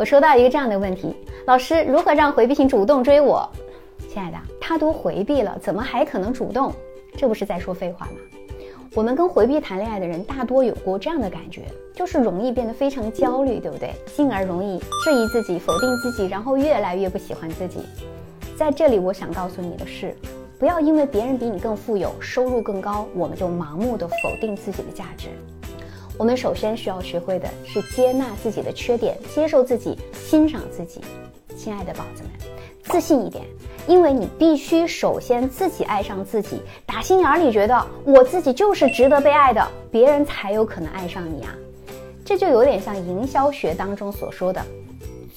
我收到一个这样的问题：老师，如何让回避型主动追我？亲爱的，他都回避了，怎么还可能主动？这不是在说废话吗？我们跟回避谈恋爱的人，大多有过这样的感觉，就是容易变得非常焦虑，对不对？进而容易质疑自己、否定自己，然后越来越不喜欢自己。在这里，我想告诉你的是，不要因为别人比你更富有、收入更高，我们就盲目的否定自己的价值。我们首先需要学会的是接纳自己的缺点，接受自己，欣赏自己。亲爱的宝子们，自信一点，因为你必须首先自己爱上自己，打心眼里觉得我自己就是值得被爱的，别人才有可能爱上你啊。这就有点像营销学当中所说的。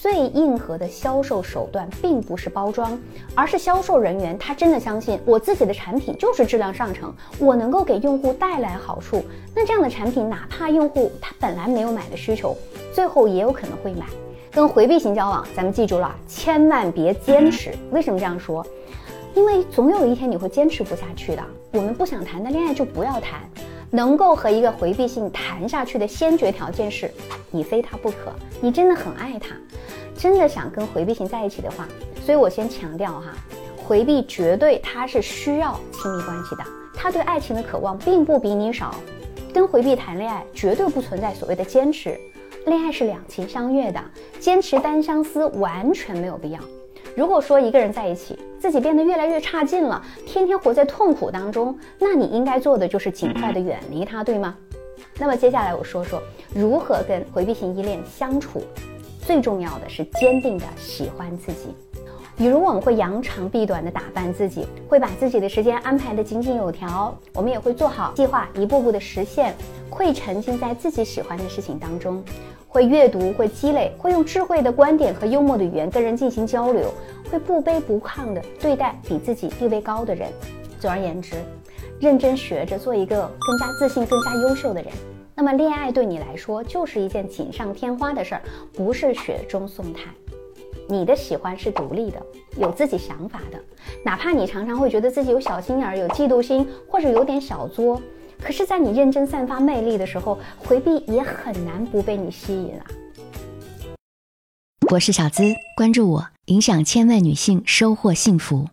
最硬核的销售手段，并不是包装，而是销售人员他真的相信我自己的产品就是质量上乘，我能够给用户带来好处。那这样的产品，哪怕用户他本来没有买的需求，最后也有可能会买。跟回避型交往，咱们记住了，千万别坚持。为什么这样说？因为总有一天你会坚持不下去的。我们不想谈的恋爱就不要谈。能够和一个回避性谈下去的先决条件是，你非他不可，你真的很爱他，真的想跟回避型在一起的话，所以我先强调哈，回避绝对他是需要亲密关系的，他对爱情的渴望并不比你少，跟回避谈恋爱绝对不存在所谓的坚持，恋爱是两情相悦的，坚持单相思完全没有必要。如果说一个人在一起，自己变得越来越差劲了，天天活在痛苦当中，那你应该做的就是尽快的远离他，对吗？那么接下来我说说如何跟回避型依恋相处。最重要的是坚定的喜欢自己，比如我们会扬长避短的打扮自己，会把自己的时间安排的井井有条，我们也会做好计划，一步步的实现，会沉浸在自己喜欢的事情当中。会阅读，会积累，会用智慧的观点和幽默的语言跟人进行交流，会不卑不亢的对待比自己地位高的人。总而言之，认真学着做一个更加自信、更加优秀的人。那么，恋爱对你来说就是一件锦上添花的事儿，不是雪中送炭。你的喜欢是独立的，有自己想法的，哪怕你常常会觉得自己有小心眼儿、有嫉妒心，或者有点小作。可是，在你认真散发魅力的时候，回避也很难不被你吸引啊！我是小资，关注我，影响千万女性，收获幸福。